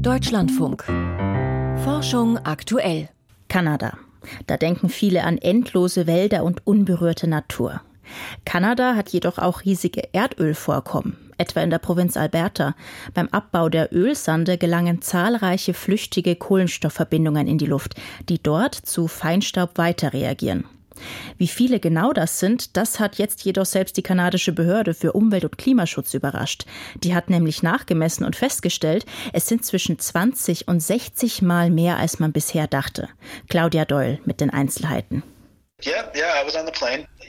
Deutschlandfunk. Forschung aktuell. Kanada. Da denken viele an endlose Wälder und unberührte Natur. Kanada hat jedoch auch riesige Erdölvorkommen, etwa in der Provinz Alberta. Beim Abbau der Ölsande gelangen zahlreiche flüchtige Kohlenstoffverbindungen in die Luft, die dort zu Feinstaub weiter reagieren. Wie viele genau das sind, das hat jetzt jedoch selbst die kanadische Behörde für Umwelt- und Klimaschutz überrascht. Die hat nämlich nachgemessen und festgestellt, es sind zwischen 20 und 60 Mal mehr, als man bisher dachte. Claudia Doyle mit den Einzelheiten.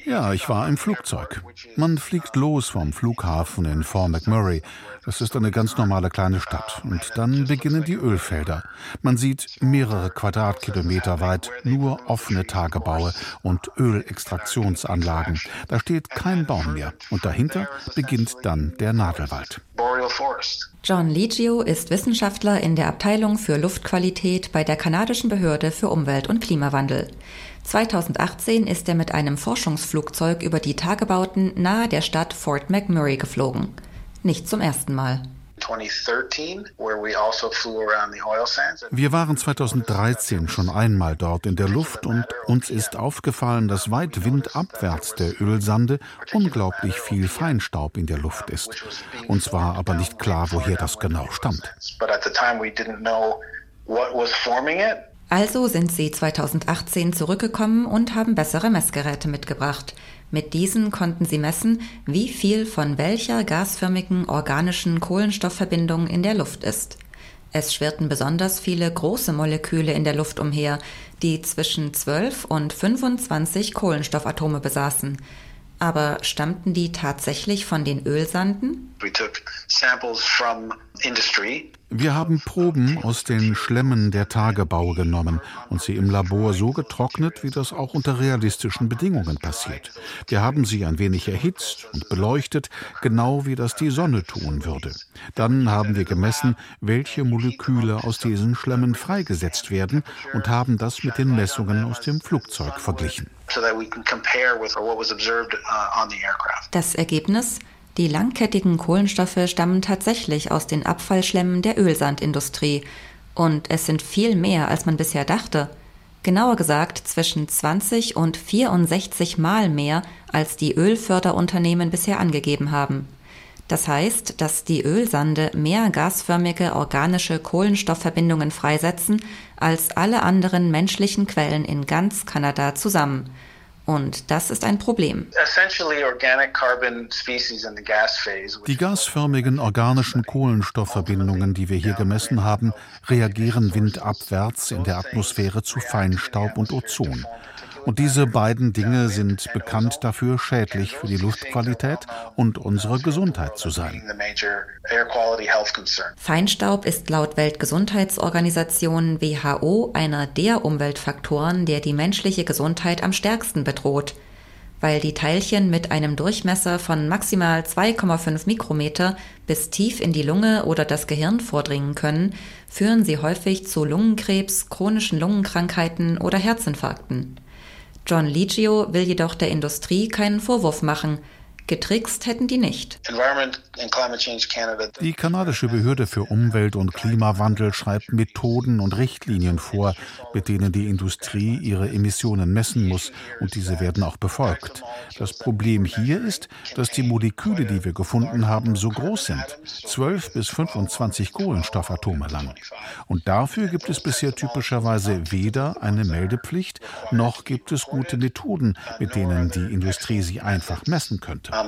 Ja, ich war im Flugzeug. Man fliegt los vom Flughafen in Fort McMurray. Das ist eine ganz normale kleine Stadt. Und dann beginnen die Ölfelder. Man sieht mehrere Quadratkilometer weit nur offene Tagebaue und Ölextraktionsanlagen. Da steht kein Baum mehr. Und dahinter beginnt dann der Nadelwald. John Legio ist Wissenschaftler in der Abteilung für Luftqualität bei der kanadischen Behörde für Umwelt und Klimawandel. 2018 ist er mit einem Forschungsflugzeug über die Tagebauten nahe der Stadt Fort McMurray geflogen. Nicht zum ersten Mal. Also Wir waren 2013 schon einmal dort in der Luft und uns ist aufgefallen, dass weit windabwärts der Ölsande unglaublich viel Feinstaub in der Luft ist. Uns war aber nicht klar, woher das genau stammt. Also sind sie 2018 zurückgekommen und haben bessere Messgeräte mitgebracht. Mit diesen konnten sie messen, wie viel von welcher gasförmigen organischen Kohlenstoffverbindung in der Luft ist. Es schwirrten besonders viele große Moleküle in der Luft umher, die zwischen 12 und 25 Kohlenstoffatome besaßen. Aber stammten die tatsächlich von den Ölsanden? Wir haben Proben aus den Schlemmen der Tagebau genommen und sie im Labor so getrocknet, wie das auch unter realistischen Bedingungen passiert. Wir haben sie ein wenig erhitzt und beleuchtet, genau wie das die Sonne tun würde. Dann haben wir gemessen, welche Moleküle aus diesen Schlemmen freigesetzt werden und haben das mit den Messungen aus dem Flugzeug verglichen. Das Ergebnis? Die langkettigen Kohlenstoffe stammen tatsächlich aus den Abfallschlemmen der Ölsandindustrie. Und es sind viel mehr, als man bisher dachte. Genauer gesagt zwischen 20 und 64 Mal mehr, als die Ölförderunternehmen bisher angegeben haben. Das heißt, dass die Ölsande mehr gasförmige organische Kohlenstoffverbindungen freisetzen als alle anderen menschlichen Quellen in ganz Kanada zusammen. Und das ist ein Problem. Die gasförmigen organischen Kohlenstoffverbindungen, die wir hier gemessen haben, reagieren windabwärts in der Atmosphäre zu Feinstaub und Ozon. Und diese beiden Dinge sind bekannt dafür, schädlich für die Luftqualität und unsere Gesundheit zu sein. Feinstaub ist laut Weltgesundheitsorganisation WHO einer der Umweltfaktoren, der die menschliche Gesundheit am stärksten bedroht. Weil die Teilchen mit einem Durchmesser von maximal 2,5 Mikrometer bis tief in die Lunge oder das Gehirn vordringen können, führen sie häufig zu Lungenkrebs, chronischen Lungenkrankheiten oder Herzinfarkten. John Legio will jedoch der Industrie keinen Vorwurf machen. Getrickst hätten die nicht. Die kanadische Behörde für Umwelt und Klimawandel schreibt Methoden und Richtlinien vor, mit denen die Industrie ihre Emissionen messen muss, und diese werden auch befolgt. Das Problem hier ist, dass die Moleküle, die wir gefunden haben, so groß sind, 12 bis 25 Kohlenstoffatome lang. Und dafür gibt es bisher typischerweise weder eine Meldepflicht, noch gibt es gute Methoden, mit denen die Industrie sie einfach messen könnte.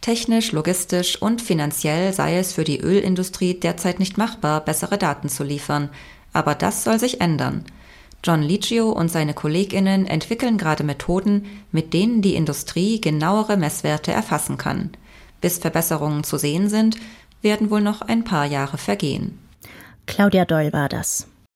Technisch, logistisch und finanziell sei es für die Ölindustrie derzeit nicht machbar, bessere Daten zu liefern. Aber das soll sich ändern. John Licio und seine Kolleginnen entwickeln gerade Methoden, mit denen die Industrie genauere Messwerte erfassen kann. Bis Verbesserungen zu sehen sind, werden wohl noch ein paar Jahre vergehen. Claudia Doll war das.